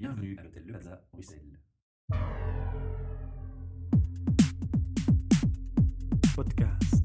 Bienvenue à l'hôtel Le Plaza, Bruxelles. Podcast.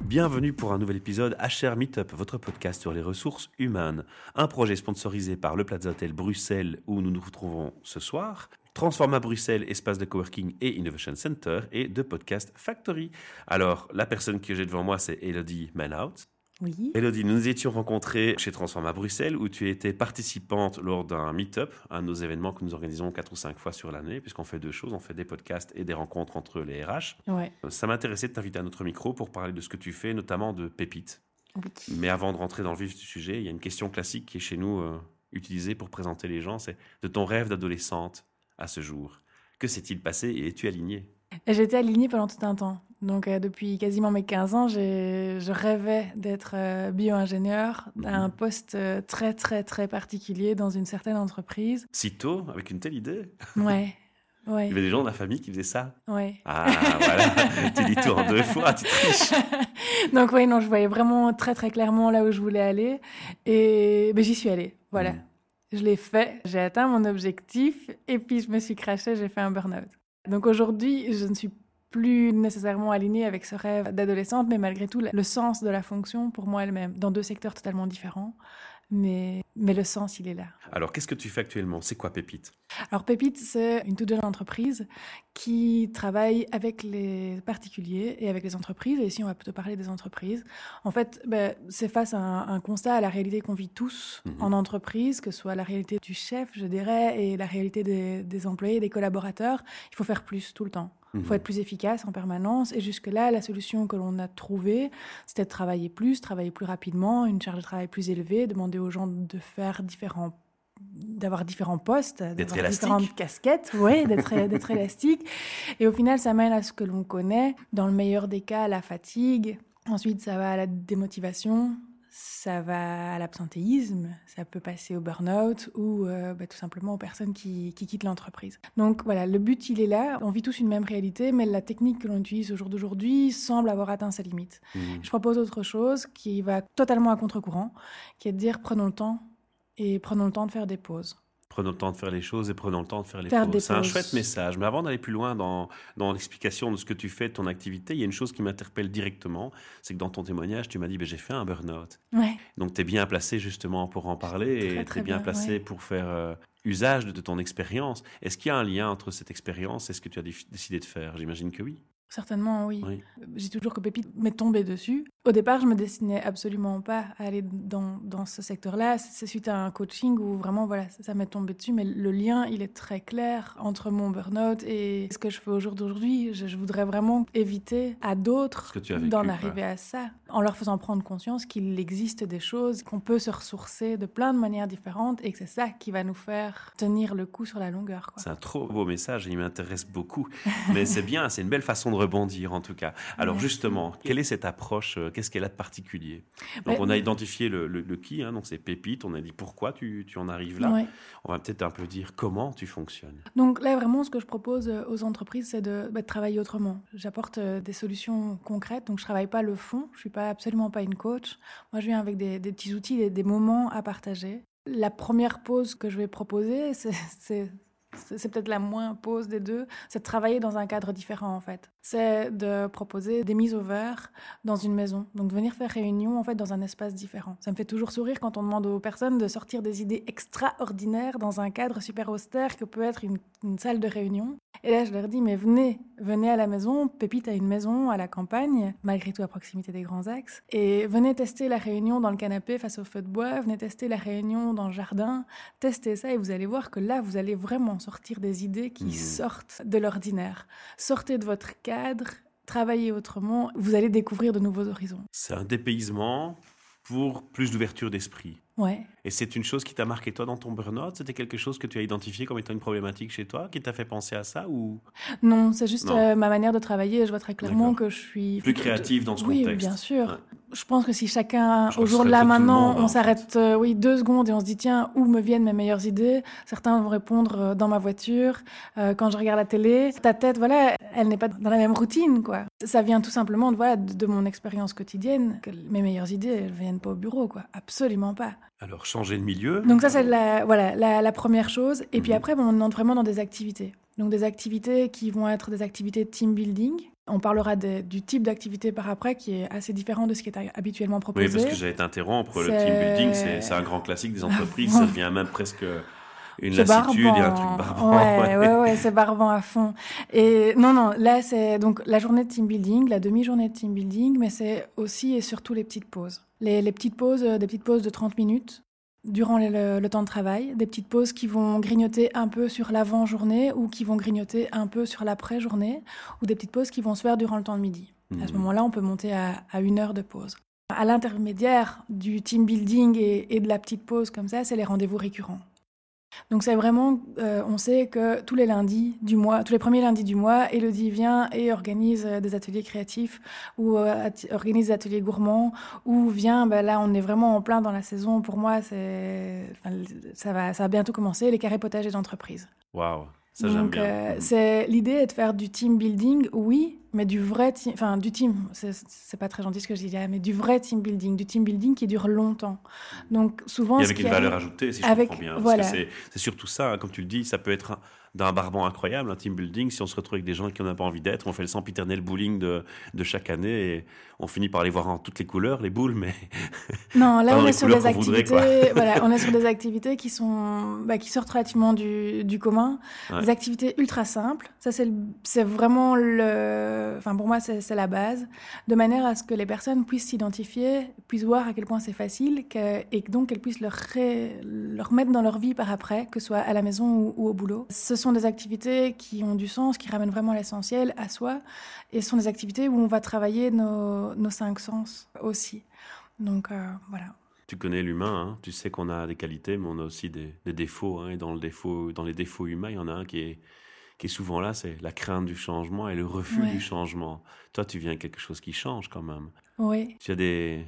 Bienvenue pour un nouvel épisode HR Meetup, votre podcast sur les ressources humaines. Un projet sponsorisé par le Plaza Hotel Bruxelles où nous nous retrouvons ce soir. Transforma Bruxelles, espace de coworking et innovation center et de podcast Factory. Alors, la personne que j'ai devant moi, c'est Elodie Manout. Oui. Elodie, nous nous étions rencontrés chez Transforma Bruxelles où tu étais participante lors d'un meet-up, un de nos événements que nous organisons quatre ou cinq fois sur l'année, puisqu'on fait deux choses, on fait des podcasts et des rencontres entre les RH. Ouais. Ça m'intéressait de t'inviter à notre micro pour parler de ce que tu fais, notamment de pépites. Oui. Mais avant de rentrer dans le vif du sujet, il y a une question classique qui est chez nous euh, utilisée pour présenter les gens, c'est de ton rêve d'adolescente à ce jour. Que s'est-il passé et es-tu aligné? J'étais alignée pendant tout un temps. Donc, euh, depuis quasiment mes 15 ans, je rêvais d'être euh, bio-ingénieur à un poste euh, très, très, très particulier dans une certaine entreprise. Si tôt, avec une telle idée Ouais. Il y Ouais. avait des gens de la famille qui faisaient ça. Ouais. Ah, voilà, tu dis tout en deux fois, tu triches. Donc, oui, non, je voyais vraiment très, très clairement là où je voulais aller. Et ben, j'y suis allée. Voilà. Mm. Je l'ai fait, j'ai atteint mon objectif et puis je me suis crashée, j'ai fait un burn-out. Donc aujourd'hui, je ne suis plus nécessairement alignée avec ce rêve d'adolescente, mais malgré tout, le sens de la fonction pour moi elle-même, dans deux secteurs totalement différents. Mais, mais le sens, il est là. Alors, qu'est-ce que tu fais actuellement? C'est quoi Pépite? Alors Pépite, c'est une toute jeune entreprise qui travaille avec les particuliers et avec les entreprises. Et ici, on va plutôt parler des entreprises. En fait, ben, c'est face à un, un constat, à la réalité qu'on vit tous Mhm. en entreprise, que ce soit la réalité du chef, je dirais, et la réalité des, des employés, des collaborateurs. Il faut faire plus tout le temps. Il faut Mhm. être plus efficace en permanence. Et jusque-là, la solution que l'on a trouvée, c'était de travailler plus, travailler plus rapidement, une charge de travail plus élevée, demander aux gens de faire différents d'avoir différents postes, d'avoir différentes casquettes, oui, d'être élastique. Et au final, ça mène à ce que l'on connaît. Dans le meilleur des cas, la fatigue. Ensuite, ça va à la démotivation. Ça va à l'absentéisme, ça peut passer au burn-out ou euh, bah, tout simplement aux personnes qui, qui quittent l'entreprise. Donc voilà, le but il est là. On vit tous une même réalité, mais la technique que l'on utilise au jour d'aujourd'hui semble avoir atteint ses limites. Mhm. Je propose autre chose qui va totalement à contre-courant, qui est de dire prenons le temps et prenons le temps de faire des pauses. Prenons le temps de faire les choses et prenons le temps de faire les Faire pauses. C'est un chouette message. Mais avant d'aller plus loin dans, dans l'explication de ce que tu fais, de ton activité, il y a une chose qui m'interpelle directement. C'est que dans ton témoignage, tu m'as dit j'ai fait un burn-out. Ouais. Donc tu es bien placé justement pour en parler Très, et tu très es bien, bien, placé ouais. pour faire euh, usage de, de ton expérience. Est-ce qu'il y a un lien entre cette expérience et ce que tu as dé- décidé de faire? J'imagine que oui. Certainement, oui. Oui. J'ai toujours que Pépite m'est tombée dessus. Au départ, je me destinais absolument pas à aller dans, dans ce secteur-là. C'est suite à un coaching où vraiment, voilà, ça, ça m'est tombé dessus. Mais le lien, il est très clair entre mon burn-out et ce que je fais au jour d'aujourd'hui. Je, je voudrais vraiment éviter à d'autres d'en arriver à ça, en leur faisant prendre conscience qu'il existe des choses, qu'on peut se ressourcer de plein de manières différentes et que c'est ça qui va nous faire tenir le coup sur la longueur. C'est un trop beau message et il m'intéresse beaucoup. Mais c'est bien, c'est une belle façon de rebondir en tout cas. Alors justement, quelle est cette approche euh, Qu'est-ce qu'elle a de particulier? Donc Ouais. on a identifié le, le, le qui, hein, donc c'est Pépite, on a dit pourquoi tu, tu en arrives là? Ouais. On va peut-être un peu dire comment tu fonctionnes. Donc là, vraiment, ce que je propose euh, aux entreprises, c'est de, bah, de travailler autrement. J'apporte euh, des solutions concrètes, donc je travaille pas le fond, je suis pas absolument pas une coach. Moi, je viens avec des, des petits outils, des, des moments à partager. La première pause que je vais proposer, c'est- c'est peut-être la moins pause des deux, c'est de travailler dans un cadre différent en fait. C'est de proposer des mises au vert dans une maison, donc venir faire réunion en fait dans un espace différent. Ça me fait toujours sourire quand on demande aux personnes de sortir des idées extraordinaires dans un cadre super austère que peut être une, une salle de réunion. Et là je leur dis mais venez, venez à la maison, Pépite a une maison à la campagne, malgré tout à proximité des grands axes, et venez tester la réunion dans le canapé face au feu de bois, venez tester la réunion dans le jardin, testez ça et vous allez voir que là, vous allez vraiment sortir des idées qui Mhm. sortent de l'ordinaire. Sortez de votre cadre, travaillez autrement, vous allez découvrir de nouveaux horizons. C'est un dépaysement pour plus d'ouverture d'esprit. Ouais. Et c'est une chose qui t'a marqué toi dans ton burn-out? C'était quelque chose que tu as identifié comme étant une problématique chez toi, qui t'a fait penser à ça ou? Non, c'est juste euh, ma manière de travailler. Je vois très clairement que je suis plus créative dans ce oui, contexte bien sûr. Ouais. Je pense que si chacun, Je au jour de là maintenant, monde, on s'arrête euh, oui, deux secondes et on se dit tiens, où me viennent mes meilleures idées? Certains vont répondre euh, dans ma voiture, euh, quand je regarde la télé. Ta tête, voilà, elle n'est pas dans la même routine, quoi. Ça vient tout simplement de, voilà, de, de mon expérience quotidienne, que mes meilleures idées, elles viennent pas au bureau, quoi. Absolument pas. Alors, changer de milieu. Donc ça, c'est la, voilà, la, la première chose. Et puis Mhm. après, bon, on entre vraiment dans des activités. Donc des activités qui vont être des activités de team building. On parlera du type d'activité par après qui est assez différent de ce qui est habituellement proposé. Oui, parce que j'allais t'interrompre. Le team building, c'est un grand classique des entreprises. Ouais. Ça devient même presque une lassitude et un truc barbant. Ouais, ouais, ouais, c'est barbant à fond. Et non, non, là, c'est donc la journée de team building, la demi-journée de team building, mais c'est aussi et surtout les petites pauses. Les, les petites pauses, euh, des petites pauses de 30 minutes durant le, le temps de travail, des petites pauses qui vont grignoter un peu sur l'avant-journée ou qui vont grignoter un peu sur l'après-journée, ou des petites pauses qui vont se faire durant le temps de midi. À ce Mhm. moment-là, on peut monter à, à une heure de pause. À l'intermédiaire du team building et, et de la petite pause comme ça, c'est les rendez-vous récurrents. Donc c'est vraiment, euh, on sait que tous les lundis du mois, tous les premiers lundis du mois, Elodie vient et organise euh, des ateliers créatifs ou euh, organise des ateliers gourmands ou vient, ben là on est vraiment en plein dans la saison. Pour moi, c'est, enfin, ça va, ça va bientôt commencer les carrés potagers d'entreprise. Waouh, ça j'aime bien. euh, c'est l'idée est de faire du team building, oui, mais du vrai team, enfin du team, c'est- c'est pas très gentil ce que je dis là, mais du vrai team building, du team building qui dure longtemps. Donc souvent, Et avec une valeur arrive- ajoutée, si je avec- comprends bien. Parce que c'est- c'est surtout ça, hein, comme tu le dis, ça peut être un- d'un barbant incroyable, un team building, si on se retrouve avec des gens qui n'ont pas envie d'être. On fait le sempiternel bowling de, de chaque année et on finit par les voir en toutes les couleurs, les boules, mais Non, là on est sur des voudrait, activités, voilà, on est sur des activités qui sont, bah, qui sortent relativement du, du commun, Ouais. des activités ultra simples. Ça c'est, le- c'est vraiment le, enfin pour moi c'est, c'est la base, de manière à ce que les personnes puissent s'identifier, puissent voir à quel point c'est facile, que- et donc qu'elles puissent le, ré- le remettre dans leur vie par après, que ce soit à la maison ou, ou au boulot. Ce sont des activités qui ont du sens, qui ramènent vraiment l'essentiel à soi, et ce sont des activités où on va travailler nos, nos cinq sens aussi. Donc euh, voilà. tu connais l'humain, hein. tu sais qu'on a des qualités, mais on a aussi des, des défauts. hein. et dans, le défaut, dans les défauts humains, il y en a un qui est, qui est souvent là, c'est la crainte du changement et le refus Ouais. du changement. Toi, tu viens quelque chose qui change quand même. Oui. Tu as des,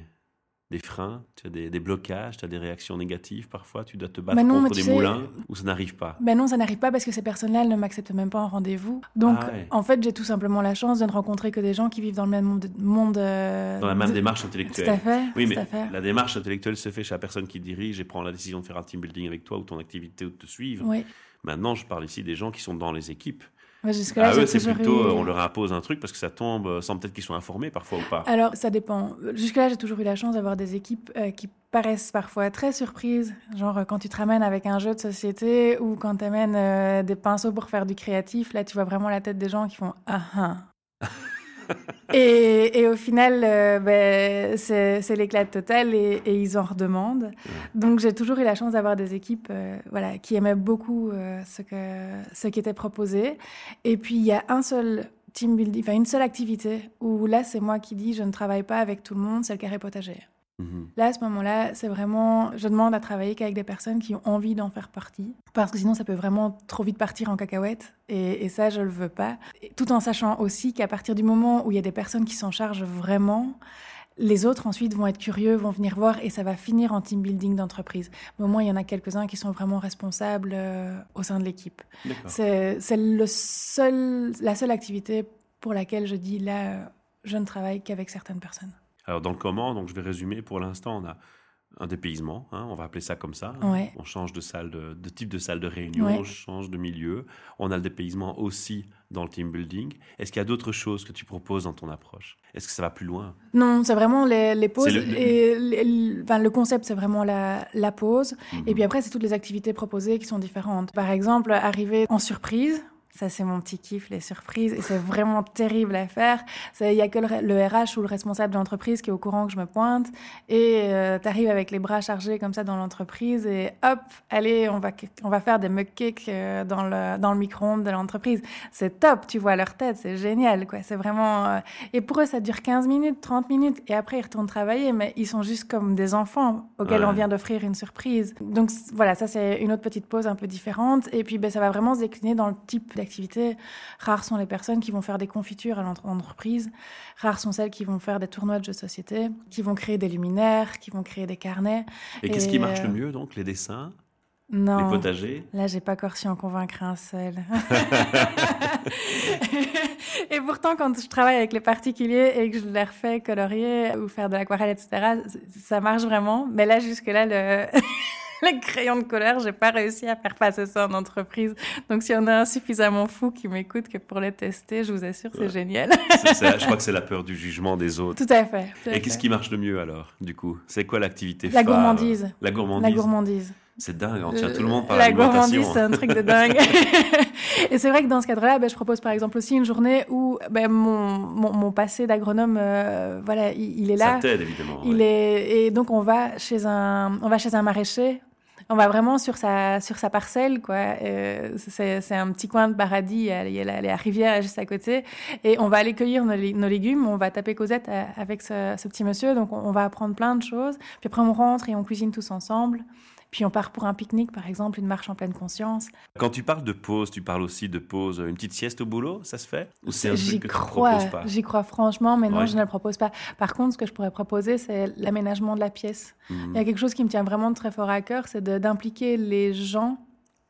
des freins, tu as des, des blocages, tu as des réactions négatives parfois, tu dois te battre Mais non, contre des sais- moulins ou ça n'arrive pas? Ben non, ça n'arrive pas parce que ces personnes-là, elles ne m'acceptent même pas en rendez-vous. Donc, Ah ouais. en fait, j'ai tout simplement la chance de ne rencontrer que des gens qui vivent dans le même monde. monde euh, Dans la même de- démarche Tout intellectuelle. à fait. Oui, tout mais à fait. la démarche intellectuelle se fait chez la personne qui dirige et prend la décision de faire un team building avec toi ou ton activité ou de te suivre. Oui. Maintenant, je parle ici des gens qui sont dans les équipes. À eux, c'est plutôt, eu- euh, on leur impose un truc parce que ça tombe euh, sans peut-être qu'ils soient informés parfois ou pas. Alors, ça dépend. Jusque-là, j'ai toujours eu la chance d'avoir des équipes euh, qui paraissent parfois très surprises. Genre, quand tu te ramènes avec un jeu de société ou quand tu amènes euh, des pinceaux pour faire du créatif, là, tu vois vraiment la tête des gens qui font Ah ah. Et, et au final, euh, ben, c'est c'est l'éclat total et, et ils en redemandent. Donc, j'ai toujours eu la chance d'avoir des équipes euh, voilà, qui aimaient beaucoup euh, ce, que, ce qui était proposé. Et puis, il y a un seul team building, enfin une seule activité où là, c'est moi qui dis je ne travaille pas avec tout le monde, c'est le carré potager. Mhm. Là, à ce moment-là, c'est vraiment, je demande à travailler qu'avec des personnes qui ont envie d'en faire partie, parce que sinon, ça peut vraiment trop vite partir en cacahuète, et, et ça, je le veux pas. Et tout en sachant aussi qu'à partir du moment où il y a des personnes qui s'en chargent vraiment, les autres ensuite vont être curieux, vont venir voir, et ça va finir en team building d'entreprise. Mais au moins, il y en a quelques-uns qui sont vraiment responsables euh, au sein de l'équipe. C'est seul, la seule activité pour laquelle je dis là, je ne travaille qu'avec certaines personnes. Alors, dans le comment, donc je vais résumer. Pour l'instant, on a un dépaysement, hein, on va appeler ça comme ça. hein. Ouais. On change de salle, de, de type de salle de réunion, Ouais. on change de milieu. On a le dépaysement aussi dans le team building. Est-ce qu'il y a d'autres choses que tu proposes dans ton approche? Est-ce que ça va plus loin? Non, c'est vraiment les, les pauses. Le- et les- enfin, le concept, c'est vraiment la, la pause. Mhm. Et puis après, c'est toutes les activités proposées qui sont différentes. Par exemple, arriver en surprise. Ça, c'est mon petit kiff, les surprises. Et c'est vraiment terrible à faire. Il n'y a que le, le RH ou le responsable de l'entreprise qui est au courant que je me pointe. Et tu arrives avec les bras chargés comme ça dans l'entreprise. Et hop, allez, on va, on va faire des mug-cakes euh, dans le, dans le micro-ondes de l'entreprise. C'est top, tu vois leur tête, c'est génial. quoi. C'est vraiment... euh, Et pour eux, ça dure 15 minutes, 30 minutes. Et après, ils retournent travailler. Mais ils sont juste comme des enfants auxquels Ouais. on vient d'offrir une surprise. Donc voilà, ça, c'est une autre petite pause un peu différente. Et puis, ben, ça va vraiment se décliner dans le type d'activité. Rares sont les personnes qui vont faire des confitures à l'entreprise. Rares sont celles qui vont faire des tournois de jeux de société, qui vont créer des luminaires, qui vont créer des carnets. Et, qu'est-ce qui marche le mieux donc Les dessins non. Les potagers? Là, j'ai pas encore su en convaincre un seul. et pourtant, quand je travaille avec les particuliers et que je leur fais colorier ou faire de l'aquarelle, etc., ça marche vraiment. Mais là, jusque-là, le... les crayons de couleur, j'ai pas réussi à faire passer ça en entreprise. Donc, s'il y en a un suffisamment fou qui m'écoute que pour les tester, je vous assure, c'est génial. je crois que c'est la peur du jugement des autres. Tout à fait. et qu'est-ce qui marche le mieux alors, du coup? C'est quoi l'activité La gourmandise. La gourmandise. La gourmandise. C'est dingue, on tient tout le monde par la gourmandise, c'est un truc de dingue. et c'est vrai que dans ce cadre-là, ben, je propose par exemple aussi une journée où ben, mon, mon, passé d'agronome, euh, voilà, il, est là. Ça t'aide évidemment. Il est et donc on va chez un, on va chez un maraîcher. On va vraiment sur sa sur sa parcelle, quoi. Euh, c'est un petit coin de paradis. Il y a la, rivière juste à côté, et on va aller cueillir nos, légumes. On va taper Cosette euh, avec ce, ce petit monsieur. Donc on, on va apprendre plein de choses. Puis après on rentre et on cuisine tous ensemble. Puis on part pour un pique-nique, par exemple, une marche en pleine conscience. Quand tu parles de pause, tu parles aussi de pause, une petite sieste au boulot, ça se fait? Ou c'est J'y crois, j'y crois franchement, mais non, je ne le propose pas. Par contre, ce que je pourrais proposer, c'est l'aménagement de la pièce. Mmh. Il y a quelque chose qui me tient vraiment très fort à cœur, c'est d'impliquer les gens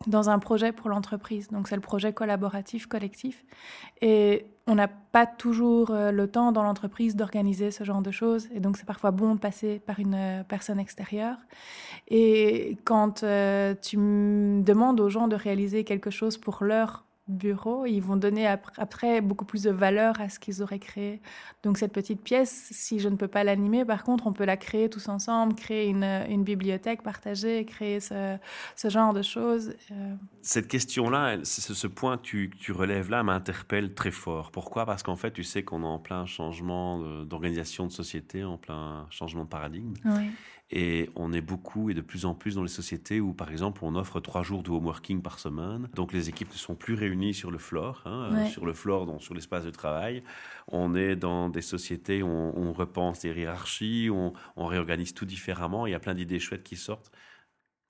dans un projet pour l'entreprise. Donc c'est le projet collaboratif, collectif. Et on n'a pas toujours euh, le temps dans l'entreprise d'organiser ce genre de choses. Et donc c'est parfois bon de passer par une euh, personne extérieure. Et quand euh, tu demandes aux gens de réaliser quelque chose pour leur bureau, ils vont donner après beaucoup plus de valeur à ce qu'ils auraient créé. Donc cette petite pièce, si je ne peux pas l'animer, par contre, on peut la créer tous ensemble, créer une, une bibliothèque partagée, créer ce, ce genre de choses. Euh. Cette question-là, ce, ce, point que tu, tu relèves là m'interpelle très fort. Pourquoi? Parce qu'en fait, tu sais qu'on est en plein changement d'organisation de, société, en plein changement de paradigme. Oui. Et on est beaucoup et de plus en plus dans les sociétés où, par exemple, on offre trois jours de home working par semaine. Donc les équipes ne sont plus réunies sur le floor, hein, euh, sur le floor, donc sur l'espace de travail. On est dans des sociétés où on, repense les hiérarchies, on, on réorganise tout différemment. Il y a plein d'idées chouettes qui sortent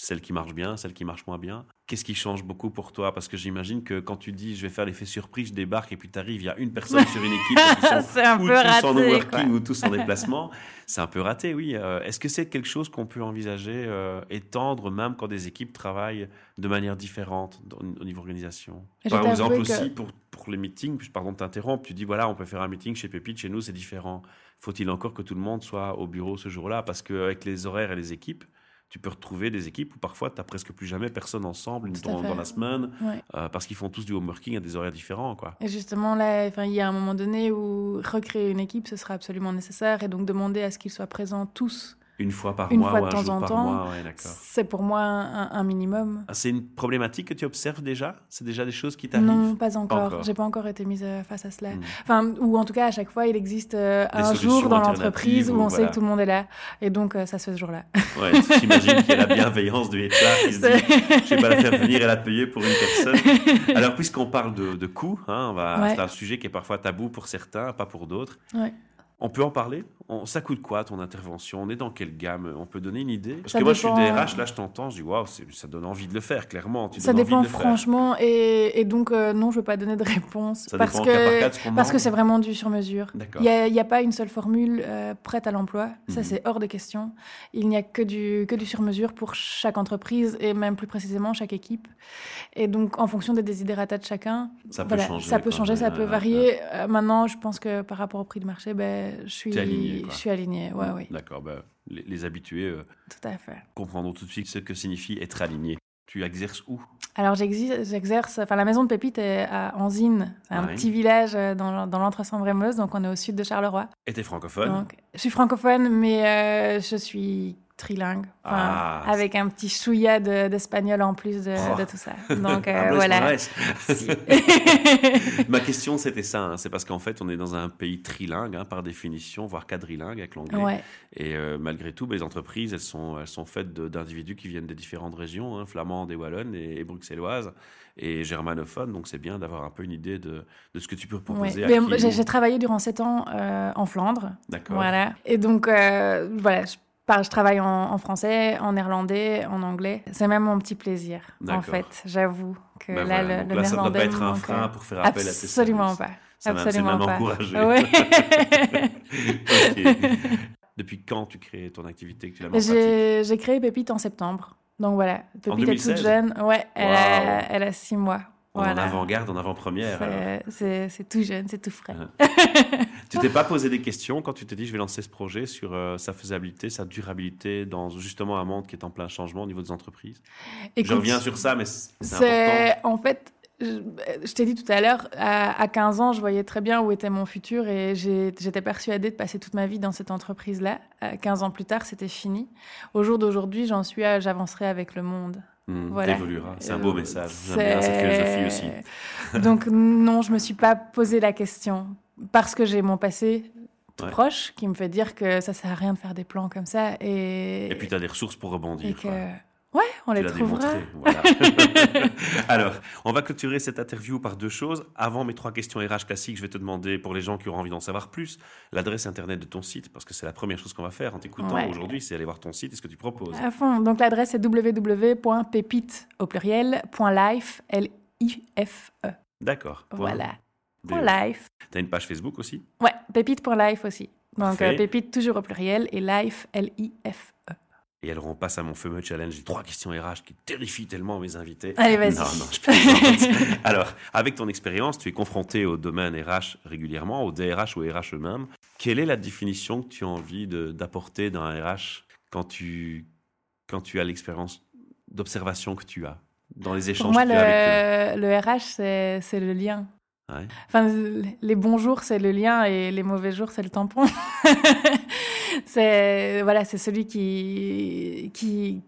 celles qui marchent bien, celles qui marchent moins bien. Qu'est-ce qui change beaucoup pour toi? Parce que j'imagine que quand tu dis je vais faire l'effet surprise, je débarque et puis tu arrives, il y a une personne sur une équipe qui sont un ou peu tous en working ou tous en déplacement. C'est un peu raté, oui. Euh, est-ce que c'est quelque chose qu'on peut envisager, euh, étendre même quand des équipes travaillent de manière différente au niveau organisation? Par exemple aussi pour, pour les meetings, pardon de t'interrompre, tu dis voilà, on peut faire un meeting chez Pépite, chez nous c'est différent. Faut-il encore que tout le monde soit au bureau ce jour-là? Parce qu'avec les horaires et les équipes, tu peux retrouver des équipes où parfois tu n'as presque plus jamais personne ensemble dans, dans, la semaine euh, parce qu'ils font tous du homeworking à des horaires différents. Quoi. Et justement, là, il y a un moment donné où recréer une équipe, ce sera absolument nécessaire et donc demander à ce qu'ils soient présents tous une fois par une mois fois de temps en temps, c'est pour moi un, minimum. Ah, c'est une problématique que tu observes déjà? C'est déjà des choses qui t'arrivent? Non, pas encore. J'ai pas encore été mise euh, face à cela. Hmm. Enfin, ou en tout cas, à chaque fois, il existe euh, un jour dans l'entreprise où on sait que tout le monde est là. Et donc, euh, ça se fait ce jour-là. Ouais, j'imagine qu'il y a la bienveillance du HR qui se dit je vais pas la faire venir et la payer pour une personne. Alors, puisqu'on parle de, de coûts, hein, c'est un sujet qui est parfois tabou pour certains, pas pour d'autres. Ouais. On peut en parler? Ça coûte quoi ton intervention? On est dans quelle gamme? On peut donner une idée? Parce que moi, je suis DRH, là, je t'entends, je dis waouh, ça donne envie de le faire, clairement. ça dépend franchement, et, donc euh, non, je ne veux pas donner de réponse ça parce que parce que c'est vraiment du sur mesure. Il n'y a, pas une seule formule euh, prête à l'emploi. Ça, mhm. c'est hors de question. Il n'y a que du que du sur mesure pour chaque entreprise et même plus précisément chaque équipe. Et donc, en fonction des desiderata de chacun, ça peut changer, ça peut changer, ça peut varier. Euh, maintenant, je pense que par rapport au prix de marché, ben je suis aligné. Je suis aligné, ouais, oui. D'accord, bah, les, habitués euh, tout à fait. comprendront tout de suite ce que signifie être aligné. Tu exerces où? Alors j'exerce, enfin la maison de Pépite est à Anzine, un petit village euh, dans, dans l'Entre-Sambre-et-Meuse, donc on est au sud de Charleroi. Et tu es francophone Je suis francophone, mais euh, je suis trilingue, ah, avec un petit chouïa d'espagnol en plus de, oh. tout ça. Donc euh, voilà. Ma question c'était ça, hein. c'est parce qu'en fait on est dans un pays trilingue hein, par définition, voire quadrilingue avec l'anglais. Et euh, malgré tout, les entreprises elles sont, elles sont faites d'individus qui viennent des différentes régions, hein, flamandes et wallonnes et, bruxelloises et germanophones. Donc c'est bien d'avoir un peu une idée de, de, ce que tu peux proposer. J'ai travaillé durant sept ans euh, en Flandre. D'accord. Voilà. Et donc voilà je travaille en, français, en néerlandais, en anglais. C'est même mon petit plaisir, en fait. J'avoue que bah là, le, le, là, ça ne doit pas être un frein pour faire appel à tes Absolument pas. Ça Absolument même pas. encouragé. Ouais. Depuis quand tu crées ton activité que tu J'ai créé Pépite en septembre. Donc voilà, Pépite est 2016? toute jeune. Ouais, elle, Waouh. a, elle a six mois. En avant-garde, en avant-première. C'est- tout jeune, c'est tout frais. Tu t'es pas posé des questions quand tu t'es dit je vais lancer ce projet sur euh, sa faisabilité, sa durabilité dans justement un monde qui est en plein changement au niveau des entreprises? Je Écoute, reviens sur ça, mais c'est en fait, je, je t'ai dit tout à l'heure, à, à 15 ans, je voyais très bien où était mon futur et j'étais persuadée de passer toute ma vie dans cette entreprise-là. Euh, 15 ans plus tard, c'était fini. Au jour d'aujourd'hui, j'en suis à j'avancerai avec le monde. Voilà. t'évolueras. C'est un beau Euh, message. J'aime bien cette philosophie aussi. Donc non, je me suis pas posé la question parce que j'ai mon passé Ouais. proche qui me fait dire que ça sert à rien de faire des plans comme ça et Et puis tu as des ressources pour et rebondir. que. Ouais, on Tu les trouvera. démontré. Voilà. Alors, on va clôturer cette interview par deux choses. Avant mes trois questions RH classiques, je vais te demander, pour les gens qui auront envie d'en savoir plus, l'adresse internet de ton site, parce que c'est la première chose qu'on va faire en t'écoutant Ouais. aujourd'hui, c'est aller voir ton site et ce que tu proposes. À fond. Donc l'adresse est www.pépite au pluriel .life l i f e. D'accord. Voilà. BE. Point life. T'as une page Facebook aussi? Ouais, pépite.life aussi. Donc euh, pépite toujours au pluriel et life l i f e. Et alors on passe à mon fameux challenge, j'ai trois questions RH qui terrifient tellement mes invités. Allez, vas-y. Non, non, je. Alors, avec ton expérience, tu es confronté au domaine RH régulièrement, au DRH ou RH eux-mêmes. Quelle est la définition que tu as envie d'apporter dans un RH quand tu, quand tu as l'expérience d'observation que tu as dans les Pour échanges moi, que tu as avec le, le RH, c'est le lien. Ouais. Enfin, les bons jours, c'est le lien et les mauvais jours, c'est le tampon. c'est voilà, c'est celui qui, qui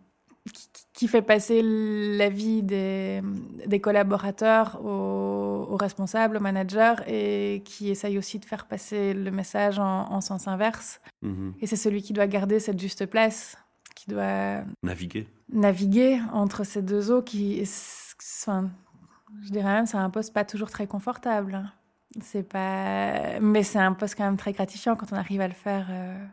qui qui fait passer la vie des, des collaborateurs aux, aux responsables, aux managers et qui essaye aussi de faire passer le message en, en sens inverse. Mhm. Et c'est celui qui doit garder cette juste place, qui doit Naviguer. naviguer entre ces deux eaux qui, enfin, je dirais même, c'est un poste pas toujours très confortable. C'est pas, mais c'est un poste quand même très gratifiant quand on arrive à le faire euh,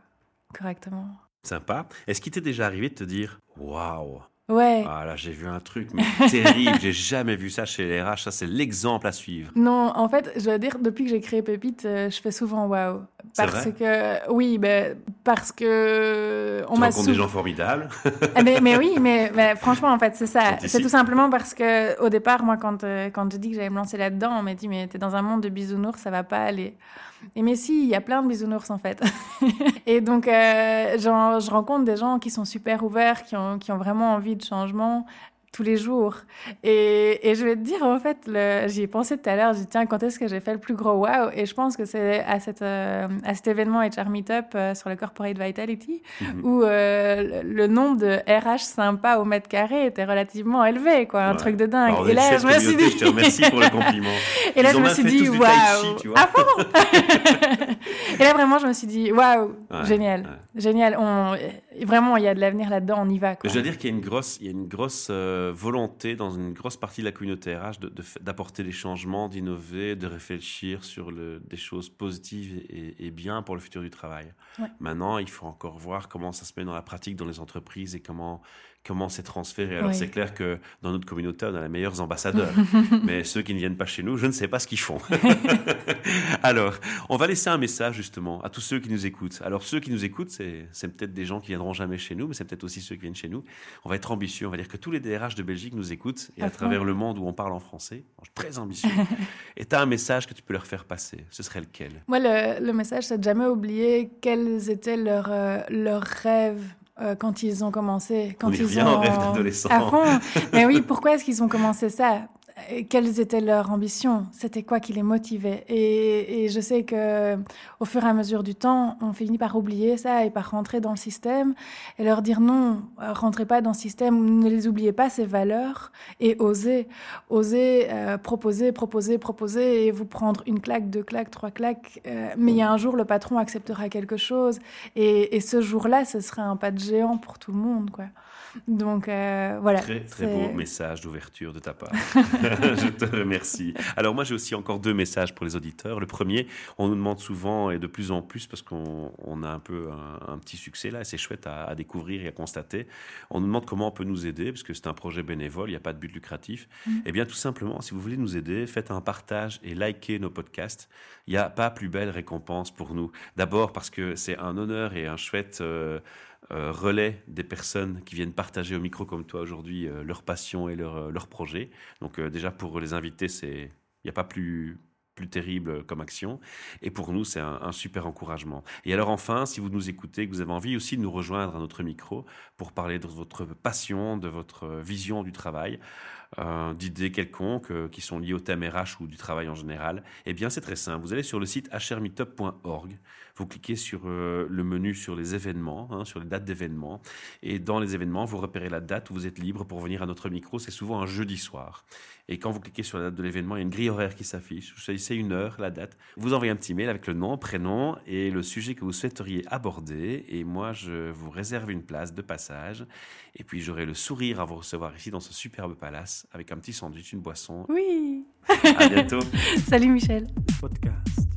correctement. Sympa. Est-ce qu'il t'est déjà arrivé de te dire Waouh? Ouais. Ah là, j'ai vu un truc mais terrible, j'ai jamais vu ça chez les RH, ça c'est l'exemple à suivre. Non, en fait, je veux dire, depuis que j'ai créé Pépite, euh, je fais souvent waouh. Parce vrai que, oui, ben, parce que on m'a des gens formidables. Ah, mais, mais oui, mais, mais franchement, en fait, c'est ça. C'est tout simplement parce que au départ, moi, quand, euh, quand je dis que j'allais me lancer là-dedans, on m'a dit, mais t'es dans un monde de bisounours, ça va pas aller. Et mais si, il y a plein de bisounours, en fait. et donc, euh, je rencontre des gens qui sont super ouverts, qui ont, qui ont vraiment envie de changement tous les jours. Et, et je vais te dire, en fait, j'y ai pensé tout à l'heure, j'ai dit, tiens, quand est-ce que j'ai fait le plus gros wow? Et je pense que c'est à, cette, euh, à cet événement HR Meetup euh, sur le Corporate Vitality, Mhm. où euh, le le nombre de RH sympas au mètre carré était relativement élevé, quoi, un truc de dingue. Alors, et là, je me suis dit, Je te remercie pour le compliment. et là, Ils je me suis dit, waouh, à fond. et là, vraiment, je me suis dit, waouh, Ouais, génial, ouais. génial. On, vraiment, il y a de l'avenir là-dedans, on y va. Quoi. je dois dire qu'il y a une grosse, il y a une grosse euh, volonté dans une grosse partie de la communauté RH de- de f- d'apporter des changements, d'innover, de réfléchir sur le- des choses positives et, et bien pour le futur du travail. Ouais. Maintenant, il faut encore voir comment ça se met dans la pratique dans les entreprises et comment comment c'est transféré. Alors Oui. c'est clair que dans notre communauté, on a les meilleurs ambassadeurs, mais ceux qui ne viennent pas chez nous, je ne sais pas ce qu'ils font. Alors, on va laisser un message justement à tous ceux qui nous écoutent. Alors ceux qui nous écoutent, c'est c'est peut-être des gens qui viendront jamais chez nous, mais c'est peut-être aussi ceux qui viennent chez nous. On va être ambitieux, on va dire que tous les DRH de Belgique nous écoutent et à, travers le monde où on parle en français, très ambitieux. et tu as un message que tu peux leur faire passer. Ce serait lequel? Moi, le, le message, c'est de jamais oublier quels étaient leurs, euh, leurs rêves euh, quand ils ont commencé. Quand On y ils revient ont... au rêve d'adolescent. À fond. Mais oui, pourquoi est-ce qu'ils ont commencé ça? Quelles étaient leurs ambitions? C'était quoi qui les motivait? Et, et je sais que au fur et à mesure du temps, on finit par oublier ça et par rentrer dans le système et leur dire non, euh, rentrez pas dans le système, ne les oubliez pas ces valeurs et osez, osez euh, proposer, proposer, proposer et vous prendre une claque, deux claques, trois claques. euh, mais il y a un jour, le patron acceptera quelque chose et, et ce jour-là, ce sera un pas de géant pour tout le monde, quoi. Donc euh, voilà. Très très beau message d'ouverture de ta part. je te remercie. Alors moi j'ai aussi encore deux messages pour les auditeurs. Le premier, on nous demande souvent et de plus en plus parce qu'on a un peu un, petit succès là, c'est chouette à, découvrir et à constater. On nous demande comment on peut nous aider parce que c'est un projet bénévole, il n'y a pas de but lucratif. Mm. Eh bien tout simplement, si vous voulez nous aider, faites un partage et likez nos podcasts. Il n'y a pas plus belle récompense pour nous. D'abord parce que c'est un honneur et un chouette... Euh, euh, relais des personnes qui viennent partager au micro comme toi aujourd'hui euh, leur passion et leur, euh, leur projet. Donc déjà pour les invités, c'est il n'y a pas plus plus terrible comme action. Et pour nous, c'est un, super encouragement. Et alors enfin, si vous nous écoutez, que vous avez envie aussi de nous rejoindre à notre micro pour parler de votre passion, de votre vision du travail, euh, d'idées quelconques euh, qui sont liées au thème RH ou du travail en général, eh bien c'est très simple. Vous allez sur le site hrmeetup.org, vous cliquez sur euh, le menu sur les événements, hein, sur les dates d'événements, et dans les événements, vous repérez la date où vous êtes libre pour venir à notre micro. C'est souvent un jeudi soir. Et quand vous cliquez sur la date de l'événement, il y a une grille horaire qui s'affiche. Vous choisissez une heure, la date. Vous envoyez un petit mail avec le nom, prénom et le sujet que vous souhaiteriez aborder. Et moi, je vous réserve une place de passage. Et puis, j'aurai le sourire à vous recevoir ici dans ce superbe palace avec un petit sandwich, une boisson. Oui. À bientôt. Salut Michel. Podcast.